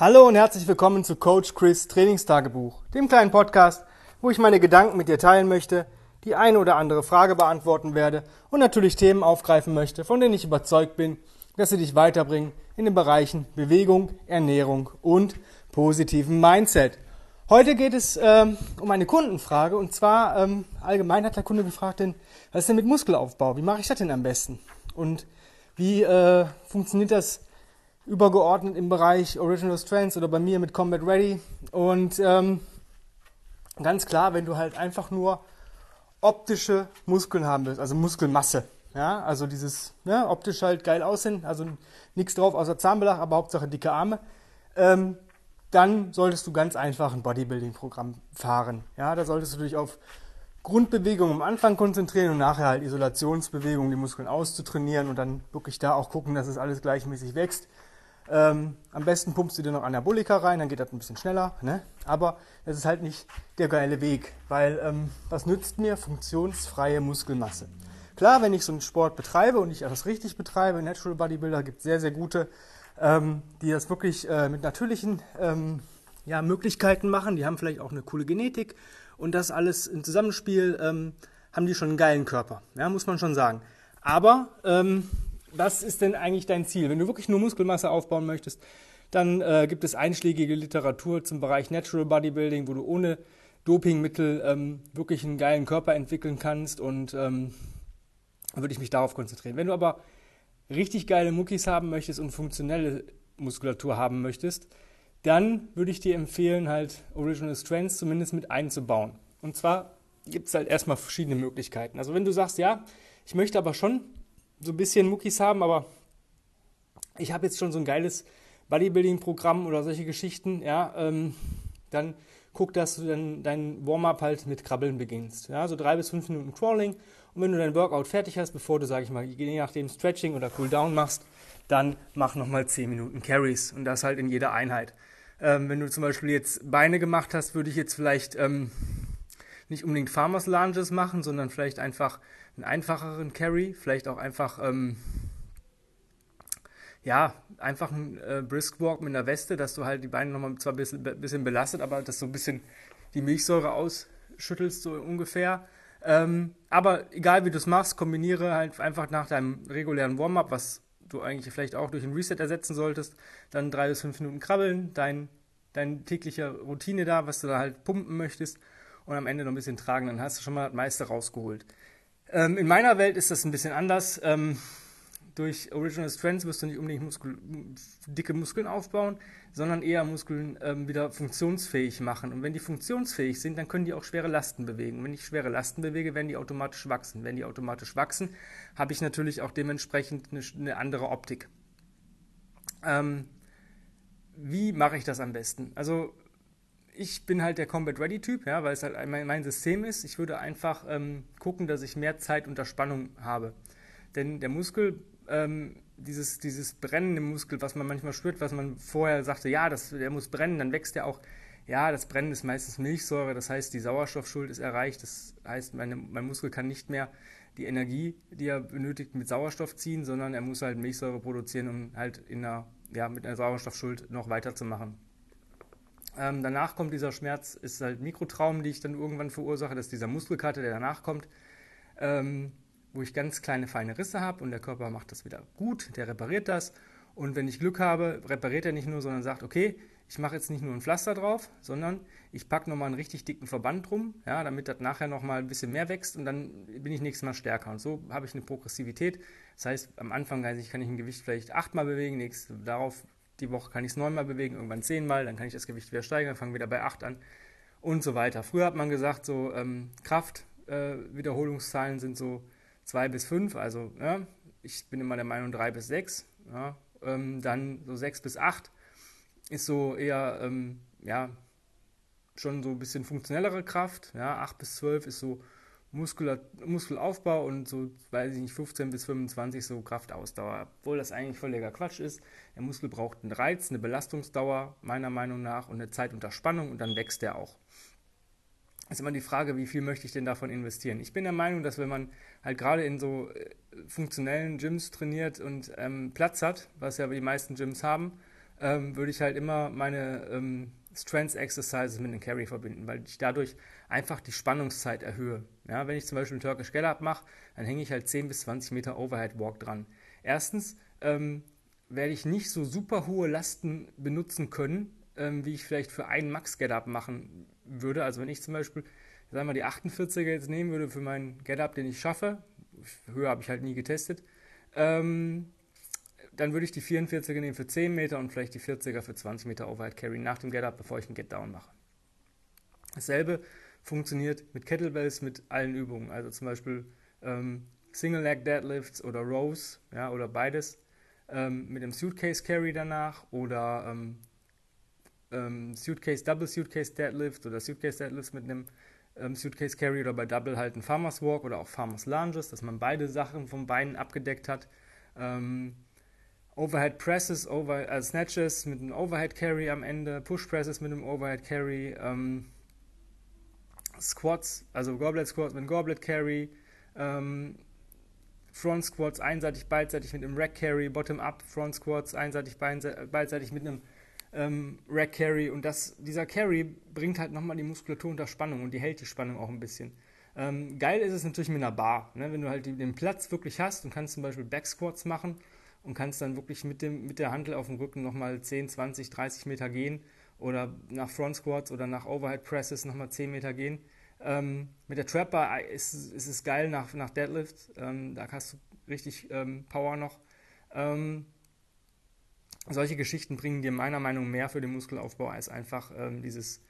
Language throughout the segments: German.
Hallo und herzlich willkommen zu Coach Chris Trainingstagebuch, dem kleinen Podcast, wo ich meine Gedanken mit dir teilen möchte, die eine oder andere Frage beantworten werde und natürlich Themen aufgreifen möchte, von denen ich überzeugt bin, dass sie dich weiterbringen in den Bereichen Bewegung, Ernährung und positiven Mindset. Heute geht es ähm, um eine Kundenfrage und zwar ähm, allgemein hat der Kunde gefragt, denn, was ist denn mit Muskelaufbau? Wie mache ich das denn am besten? Und wie äh, funktioniert das übergeordnet im Bereich Original Strengths oder bei mir mit Combat Ready. Und ähm, ganz klar, wenn du halt einfach nur optische Muskeln haben willst, also Muskelmasse, ja, also dieses ne, optisch halt geil aussehen, also nichts drauf außer Zahnbelach, aber Hauptsache dicke Arme, ähm, dann solltest du ganz einfach ein Bodybuilding-Programm fahren. Ja, da solltest du dich auf Grundbewegungen am Anfang konzentrieren und nachher halt Isolationsbewegungen, die Muskeln auszutrainieren und dann wirklich da auch gucken, dass es alles gleichmäßig wächst. Ähm, am besten pumpst du dir noch Anabolika rein, dann geht das ein bisschen schneller. Ne? Aber das ist halt nicht der geile Weg, weil ähm, was nützt mir funktionsfreie Muskelmasse? Klar, wenn ich so einen Sport betreibe und ich das richtig betreibe, Natural Bodybuilder gibt sehr, sehr gute, ähm, die das wirklich äh, mit natürlichen ähm, ja, Möglichkeiten machen. Die haben vielleicht auch eine coole Genetik und das alles im Zusammenspiel ähm, haben die schon einen geilen Körper, ja, muss man schon sagen. Aber ähm, was ist denn eigentlich dein Ziel? Wenn du wirklich nur Muskelmasse aufbauen möchtest, dann äh, gibt es einschlägige Literatur zum Bereich Natural Bodybuilding, wo du ohne Dopingmittel ähm, wirklich einen geilen Körper entwickeln kannst und ähm, würde ich mich darauf konzentrieren. Wenn du aber richtig geile Muckis haben möchtest und funktionelle Muskulatur haben möchtest, dann würde ich dir empfehlen, halt Original Strengths zumindest mit einzubauen. Und zwar gibt es halt erstmal verschiedene Möglichkeiten. Also wenn du sagst, ja, ich möchte aber schon so ein bisschen Muckis haben, aber ich habe jetzt schon so ein geiles Bodybuilding-Programm oder solche Geschichten, ja, ähm, dann guck, dass du dann dein Warm-up halt mit Krabbeln beginnst. Ja, so drei bis fünf Minuten Crawling. Und wenn du dein Workout fertig hast, bevor du, sag ich mal, je nachdem Stretching oder Cooldown machst, dann mach nochmal zehn Minuten Carries und das halt in jeder Einheit. Ähm, wenn du zum Beispiel jetzt Beine gemacht hast, würde ich jetzt vielleicht ähm, nicht unbedingt Farmers Lunges machen, sondern vielleicht einfach einen einfacheren Carry, vielleicht auch einfach, ähm, ja, einfach ein äh, Brisk Walk mit einer Weste, dass du halt die Beine nochmal zwar ein bisschen, bisschen belastet, aber dass so ein bisschen die Milchsäure ausschüttelst, so ungefähr. Ähm, aber egal wie du es machst, kombiniere halt einfach nach deinem regulären Warm-up, was du eigentlich vielleicht auch durch ein Reset ersetzen solltest, dann drei bis fünf Minuten krabbeln, dein, deine tägliche Routine da, was du da halt pumpen möchtest und am Ende noch ein bisschen tragen, dann hast du schon mal das meiste rausgeholt. Ähm, in meiner Welt ist das ein bisschen anders. Ähm, durch Original Strengths wirst du nicht unbedingt Muskel, dicke Muskeln aufbauen, sondern eher Muskeln ähm, wieder funktionsfähig machen. Und wenn die funktionsfähig sind, dann können die auch schwere Lasten bewegen. Und wenn ich schwere Lasten bewege, werden die automatisch wachsen. Wenn die automatisch wachsen, habe ich natürlich auch dementsprechend eine, eine andere Optik. Ähm, wie mache ich das am besten? Also ich bin halt der Combat Ready Typ, ja, weil es halt mein, mein System ist. Ich würde einfach ähm, gucken, dass ich mehr Zeit unter Spannung habe. Denn der Muskel, ähm, dieses, dieses brennende Muskel, was man manchmal spürt, was man vorher sagte, ja, das, der muss brennen, dann wächst der auch. Ja, das Brennen ist meistens Milchsäure, das heißt, die Sauerstoffschuld ist erreicht. Das heißt, meine, mein Muskel kann nicht mehr die Energie, die er benötigt, mit Sauerstoff ziehen, sondern er muss halt Milchsäure produzieren, um halt in einer, ja, mit einer Sauerstoffschuld noch weiterzumachen. Ähm, danach kommt dieser Schmerz, ist halt Mikrotraum, die ich dann irgendwann verursache. Das ist dieser Muskelkater, der danach kommt, ähm, wo ich ganz kleine, feine Risse habe und der Körper macht das wieder gut, der repariert das. Und wenn ich Glück habe, repariert er nicht nur, sondern sagt, okay, ich mache jetzt nicht nur ein Pflaster drauf, sondern ich packe nochmal einen richtig dicken Verband drum, ja, damit das nachher nochmal ein bisschen mehr wächst und dann bin ich nächstes Mal stärker. Und so habe ich eine Progressivität. Das heißt, am Anfang kann ich ein Gewicht vielleicht achtmal bewegen, nächst, darauf die Woche kann ich es neunmal bewegen, irgendwann zehnmal, dann kann ich das Gewicht wieder steigern, fange wieder bei acht an und so weiter. Früher hat man gesagt, so ähm, Kraft-Wiederholungszahlen äh, sind so zwei bis fünf, also ja, ich bin immer der Meinung drei bis sechs. Ja, ähm, dann so sechs bis acht ist so eher ähm, ja, schon so ein bisschen funktionellere Kraft. Ja, acht bis zwölf ist so Muskel, Muskelaufbau und so, weiß ich nicht, 15 bis 25 so Kraftausdauer. Obwohl das eigentlich völliger Quatsch ist. Der Muskel braucht einen Reiz, eine Belastungsdauer, meiner Meinung nach, und eine Zeit unter Spannung und dann wächst er auch. ist immer die Frage, wie viel möchte ich denn davon investieren? Ich bin der Meinung, dass wenn man halt gerade in so äh, funktionellen Gyms trainiert und ähm, Platz hat, was ja die meisten Gyms haben, ähm, würde ich halt immer meine ähm, Strength Exercises mit einem Carry verbinden, weil ich dadurch einfach die Spannungszeit erhöhe. Ja, wenn ich zum Beispiel einen Turkish Get-Up mache, dann hänge ich halt 10 bis 20 Meter Overhead Walk dran. Erstens ähm, werde ich nicht so super hohe Lasten benutzen können, ähm, wie ich vielleicht für einen Max Get-Up machen würde. Also wenn ich zum Beispiel, sagen wir die 48er jetzt nehmen würde für meinen Get-Up, den ich schaffe, höher habe ich halt nie getestet, ähm, dann würde ich die 44er nehmen für 10 Meter und vielleicht die 40er für 20 Meter Overhead Carry nach dem Get Up, bevor ich einen Get Down mache. Dasselbe funktioniert mit Kettlebells, mit allen Übungen. Also zum Beispiel ähm, Single Leg Deadlifts oder Rows, ja, oder beides. Ähm, mit dem Suitcase Carry danach oder ähm, ähm, Suitcase Double Suitcase Deadlift oder Suitcase Deadlifts mit einem ähm, Suitcase Carry oder bei Double halt ein Farmers Walk oder auch Farmers Lunges, dass man beide Sachen vom Beinen abgedeckt hat. Ähm, Overhead Presses, over, äh, Snatches mit einem Overhead Carry am Ende, Push Presses mit einem Overhead Carry, ähm, Squats, also Goblet Squats mit einem Goblet Carry, ähm, Front Squats einseitig, beidseitig mit einem Rack Carry, Bottom Up Front Squats einseitig, beidseitig mit einem ähm, Rack Carry und das, dieser Carry bringt halt nochmal die Muskulatur unter Spannung und die hält die Spannung auch ein bisschen. Ähm, geil ist es natürlich mit einer Bar, ne? wenn du halt den Platz wirklich hast und kannst zum Beispiel Back Squats machen und kannst dann wirklich mit, dem, mit der Handel auf dem Rücken nochmal 10, 20, 30 Meter gehen oder nach Front Squats oder nach Overhead Presses nochmal 10 Meter gehen. Ähm, mit der Trap Bar ist, ist es geil nach, nach Deadlift, ähm, da hast du richtig ähm, Power noch. Ähm, solche Geschichten bringen dir meiner Meinung nach mehr für den Muskelaufbau als einfach ähm, dieses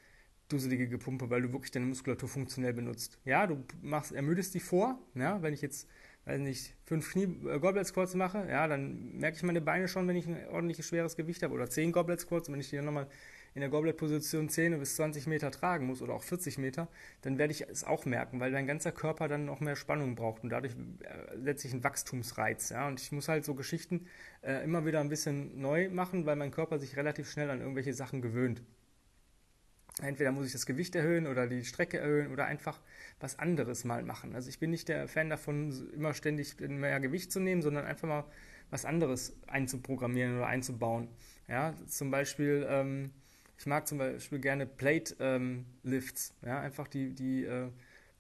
dusselige Gepumpe, weil du wirklich deine Muskulatur funktionell benutzt. Ja, du machst, ermüdest die vor, ja, wenn ich jetzt weiß nicht, fünf Knie äh, Goblet Squats mache, ja, dann merke ich meine Beine schon, wenn ich ein ordentliches schweres Gewicht habe. Oder zehn Goblet Squats, und wenn ich die dann nochmal in der Goblet-Position 10 bis 20 Meter tragen muss oder auch 40 Meter, dann werde ich es auch merken, weil dein ganzer Körper dann noch mehr Spannung braucht und dadurch äh, setze ich einen Wachstumsreiz. Ja? Und ich muss halt so Geschichten äh, immer wieder ein bisschen neu machen, weil mein Körper sich relativ schnell an irgendwelche Sachen gewöhnt. Entweder muss ich das Gewicht erhöhen oder die Strecke erhöhen oder einfach was anderes mal machen. Also ich bin nicht der Fan davon, immer ständig mehr Gewicht zu nehmen, sondern einfach mal was anderes einzuprogrammieren oder einzubauen. Ja, zum Beispiel, ähm, ich mag zum Beispiel gerne Plate ähm, Lifts. Ja, einfach die, die äh,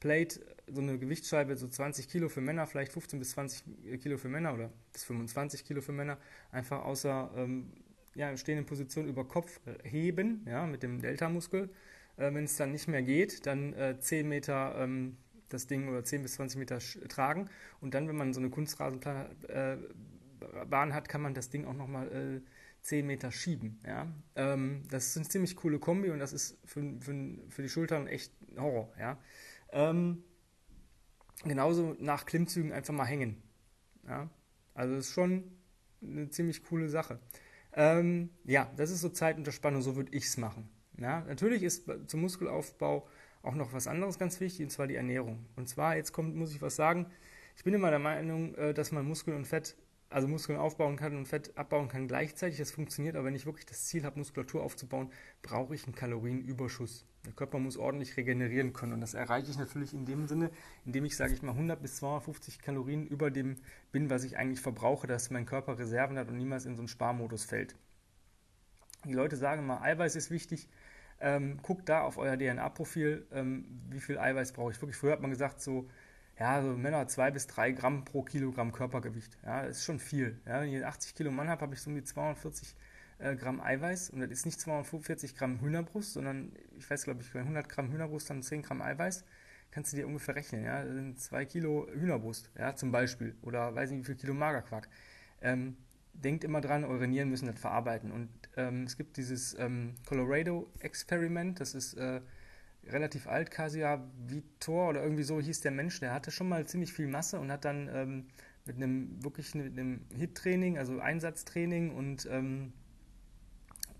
Plate, so eine Gewichtsscheibe, so 20 Kilo für Männer, vielleicht 15 bis 20 Kilo für Männer oder bis 25 Kilo für Männer, einfach außer ähm, ja, stehenden Position über Kopf heben, ja, mit dem Delta-Muskel. Äh, Wenn es dann nicht mehr geht, dann äh, 10 Meter ähm, das Ding oder 10 bis 20 Meter tragen. Und dann, wenn man so eine Kunstrasenbahn äh, hat, kann man das Ding auch nochmal äh, 10 Meter schieben. Ja? Ähm, das ist eine ziemlich coole Kombi und das ist für, für, für die Schultern echt ein Horror. Ja? Ähm, genauso nach Klimmzügen einfach mal hängen. Ja? Also das ist schon eine ziemlich coole Sache. Ähm, ja, das ist so Zeit unter Spannung, so würde ich es machen. Ja, natürlich ist zum Muskelaufbau auch noch was anderes ganz wichtig, und zwar die Ernährung. Und zwar, jetzt kommt, muss ich was sagen, ich bin immer der Meinung, äh, dass man Muskeln und Fett also Muskeln aufbauen kann und Fett abbauen kann gleichzeitig. Das funktioniert, aber wenn ich wirklich das Ziel habe, Muskulatur aufzubauen, brauche ich einen Kalorienüberschuss. Der Körper muss ordentlich regenerieren können und das erreiche ich natürlich in dem Sinne, indem ich, sage ich mal, 100 bis 250 Kalorien über dem bin, was ich eigentlich verbrauche, dass mein Körper Reserven hat und niemals in so einen Sparmodus fällt. Die Leute sagen immer, Eiweiß ist wichtig. Ähm, guckt da auf euer DNA-Profil, ähm, wie viel Eiweiß brauche ich. Wirklich, früher hat man gesagt, so ja, so Männer zwei bis drei Gramm pro Kilogramm Körpergewicht. Ja, das ist schon viel. Ja, wenn ich 80 Kilo Mann habe, habe ich so um die 240 äh, Gramm Eiweiß und das ist nicht 240 Gramm Hühnerbrust, sondern ich weiß, glaube ich, bei 100 Gramm Hühnerbrust dann 10 Gramm Eiweiß. Kannst du dir ungefähr rechnen, ja, das sind zwei Kilo Hühnerbrust, ja, zum Beispiel, oder weiß nicht, wie viel Kilo Magerquark. Ähm, denkt immer dran, eure Nieren müssen das verarbeiten. Und ähm, es gibt dieses ähm, Colorado-Experiment, das ist äh, relativ alt, Kasia Vitor oder irgendwie so hieß der Mensch, der hatte schon mal ziemlich viel Masse und hat dann ähm, mit einem wirklich mit einem HIT-Training, also Einsatztraining und ähm,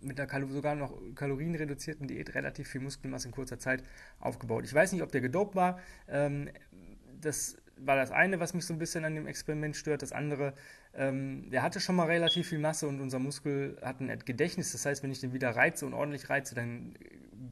mit einer Kalo sogar noch kalorienreduzierten Diät relativ viel Muskelmasse in kurzer Zeit aufgebaut. Ich weiß nicht, ob der gedopt war. Ähm, das war das eine, was mich so ein bisschen an dem Experiment stört. Das andere, ähm, der hatte schon mal relativ viel Masse und unser Muskel hat ein Gedächtnis. Das heißt, wenn ich den wieder reize und ordentlich reize, dann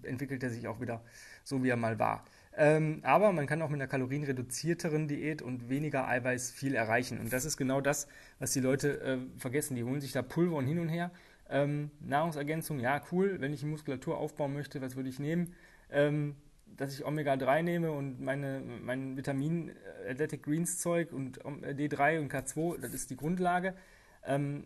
entwickelt er sich auch wieder so, wie er mal war. Ähm, aber man kann auch mit einer kalorienreduzierteren Diät und weniger Eiweiß viel erreichen. Und das ist genau das, was die Leute äh, vergessen. Die holen sich da Pulver und hin und her. Ähm, Nahrungsergänzung, ja, cool. Wenn ich Muskulatur aufbauen möchte, was würde ich nehmen? Ähm, dass ich Omega-3 nehme und meine, mein Vitamin äh, Athletic Greens Zeug und äh, D3 und K2, das ist die Grundlage. Ähm,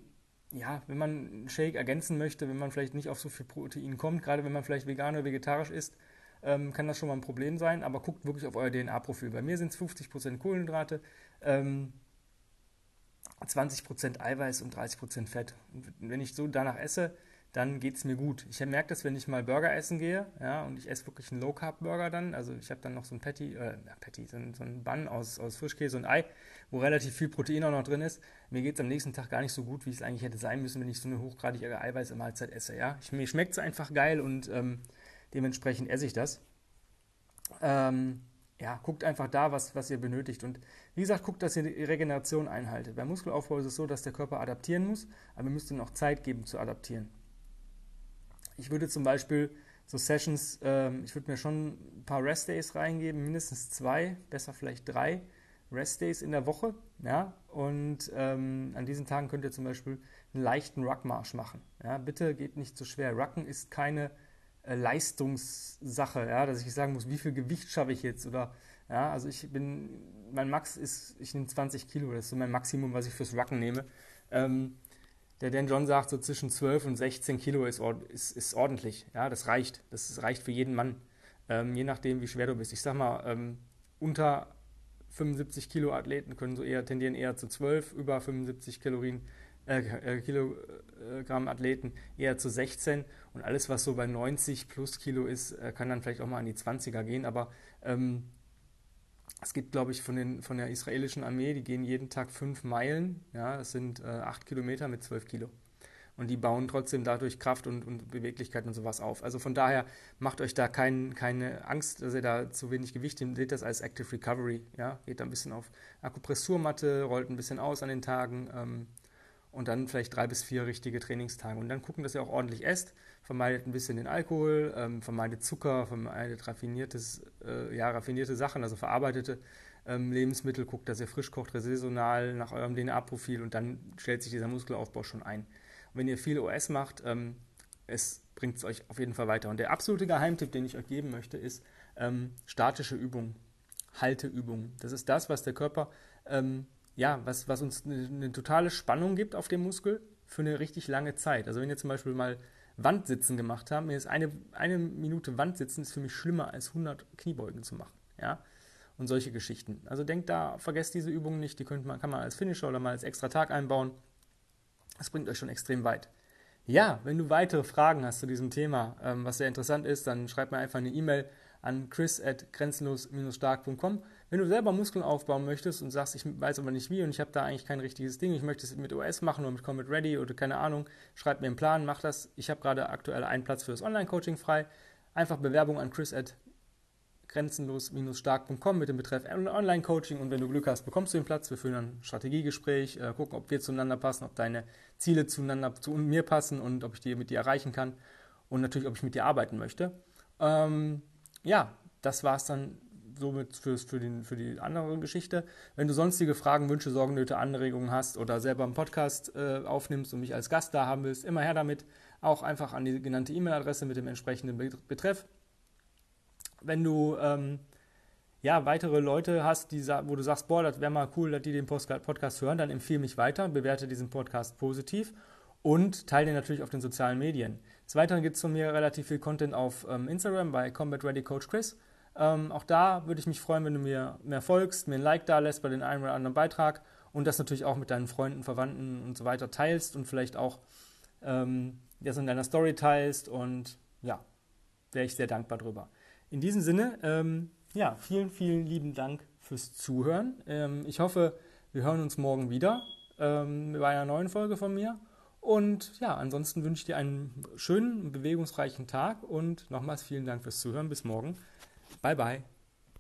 ja, wenn man einen Shake ergänzen möchte, wenn man vielleicht nicht auf so viel Protein kommt, gerade wenn man vielleicht vegan oder vegetarisch ist, ähm, kann das schon mal ein Problem sein, aber guckt wirklich auf euer DNA-Profil. Bei mir sind es 50% Kohlenhydrate, ähm, 20% Eiweiß und 30% Fett. Wenn ich so danach esse, dann geht es mir gut. Ich merke das, wenn ich mal Burger essen gehe, ja, und ich esse wirklich einen Low-Carb-Burger dann, also ich habe dann noch so ein Patty, äh, Patty, so ein, so ein Bun aus, aus Frischkäse und Ei, wo relativ viel Protein auch noch drin ist. Mir geht es am nächsten Tag gar nicht so gut, wie es eigentlich hätte sein müssen, wenn ich so eine hochgradige Eiweiße Mahlzeit esse, ja. Ich, mir schmeckt es einfach geil und ähm, dementsprechend esse ich das. Ähm, ja, guckt einfach da, was, was ihr benötigt. Und wie gesagt, guckt, dass ihr die Regeneration einhaltet. Beim Muskelaufbau ist es so, dass der Körper adaptieren muss, aber ihr müsst ihm auch Zeit geben zu adaptieren. Ich würde zum Beispiel so Sessions, ähm, ich würde mir schon ein paar Rest Days reingeben, mindestens zwei, besser vielleicht drei Rest Days in der Woche. Ja? Und ähm, an diesen Tagen könnt ihr zum Beispiel einen leichten Ruckmarsch machen. Ja? Bitte geht nicht zu schwer. Rucken ist keine Leistungssache, ja? dass ich sagen muss, wie viel Gewicht schaffe ich jetzt oder ja, also ich bin, mein Max ist, ich nehme 20 Kilo, das ist so mein Maximum, was ich fürs Rucken nehme. Ähm, der Dan John sagt, so zwischen 12 und 16 Kilo ist, ist, ist ordentlich. Ja, das reicht. Das reicht für jeden Mann. Ähm, je nachdem, wie schwer du bist. Ich sag mal, ähm, unter 75 Kilo Athleten können so eher tendieren eher zu 12, über 75 Kalorien, äh, äh, Kilogramm Athleten eher zu 16 und alles, was so bei 90 plus Kilo ist, äh, kann dann vielleicht auch mal an die 20er gehen, aber ähm, es gibt, glaube ich, von, den, von der israelischen Armee, die gehen jeden Tag fünf Meilen. Ja, das sind äh, acht Kilometer mit zwölf Kilo. Und die bauen trotzdem dadurch Kraft und, und Beweglichkeit und sowas auf. Also von daher macht euch da kein, keine Angst, dass ihr da zu wenig Gewicht nehmt. Seht das als Active Recovery. Ja? Geht da ein bisschen auf Akupressurmatte, rollt ein bisschen aus an den Tagen ähm, und dann vielleicht drei bis vier richtige Trainingstage. Und dann gucken, dass ihr auch ordentlich esst vermeidet ein bisschen den Alkohol, ähm, vermeidet Zucker, vermeidet raffiniertes, äh, ja, raffinierte Sachen, also verarbeitete ähm, Lebensmittel, guckt, dass ihr frisch kocht, saisonal nach eurem DNA-Profil und dann stellt sich dieser Muskelaufbau schon ein. Und wenn ihr viel OS macht, ähm, es bringt es euch auf jeden Fall weiter. Und der absolute Geheimtipp, den ich euch geben möchte, ist ähm, statische Übung, Halteübung. Das ist das, was der Körper, ähm, ja, was, was uns eine, eine totale Spannung gibt auf dem Muskel für eine richtig lange Zeit. Also wenn ihr zum Beispiel mal Wandsitzen gemacht haben. Ist eine, eine Minute Wandsitzen ist für mich schlimmer als 100 Kniebeugen zu machen. Ja? Und solche Geschichten. Also denkt da, vergesst diese Übungen nicht, die könnt man, kann man als Finisher oder mal als extra Tag einbauen. Das bringt euch schon extrem weit. Ja, wenn du weitere Fragen hast zu diesem Thema, ähm, was sehr interessant ist, dann schreib mir einfach eine E-Mail an chris at grenzenlos-stark.com. Wenn du selber Muskeln aufbauen möchtest und sagst, ich weiß aber nicht wie und ich habe da eigentlich kein richtiges Ding, ich möchte es mit OS machen oder mit Combat Ready oder keine Ahnung, schreib mir einen Plan, mach das. Ich habe gerade aktuell einen Platz für das Online-Coaching frei. Einfach Bewerbung an chris at grenzenlos-stark.com mit dem Betreff Online-Coaching und wenn du Glück hast, bekommst du den Platz. Wir führen ein Strategiegespräch, äh, gucken, ob wir zueinander passen, ob deine Ziele zueinander zu mir passen und ob ich die mit dir erreichen kann und natürlich, ob ich mit dir arbeiten möchte. Ähm, ja, das war es dann somit für, für, den, für die andere Geschichte. Wenn du sonstige Fragen, Wünsche, Sorgen, Nöte, Anregungen hast oder selber einen Podcast äh, aufnimmst und mich als Gast da haben willst, immer her damit. Auch einfach an die genannte E-Mail-Adresse mit dem entsprechenden Betreff. Wenn du ähm, ja, weitere Leute hast, die, wo du sagst, boah, das wäre mal cool, dass die den Podcast hören, dann empfehle mich weiter, bewerte diesen Podcast positiv und teile den natürlich auf den sozialen Medien. Des Weiteren gibt es von mir relativ viel Content auf ähm, Instagram bei Combat Ready Coach Chris. Ähm, auch da würde ich mich freuen, wenn du mir mehr folgst, mir ein Like da lässt bei den einen oder anderen Beitrag und das natürlich auch mit deinen Freunden, Verwandten und so weiter teilst und vielleicht auch ähm, das in deiner Story teilst und ja, wäre ich sehr dankbar drüber. In diesem Sinne, ähm, ja, vielen, vielen lieben Dank fürs Zuhören. Ähm, ich hoffe, wir hören uns morgen wieder ähm, bei einer neuen Folge von mir. Und ja, ansonsten wünsche ich dir einen schönen, bewegungsreichen Tag und nochmals vielen Dank fürs Zuhören. Bis morgen. 拜拜。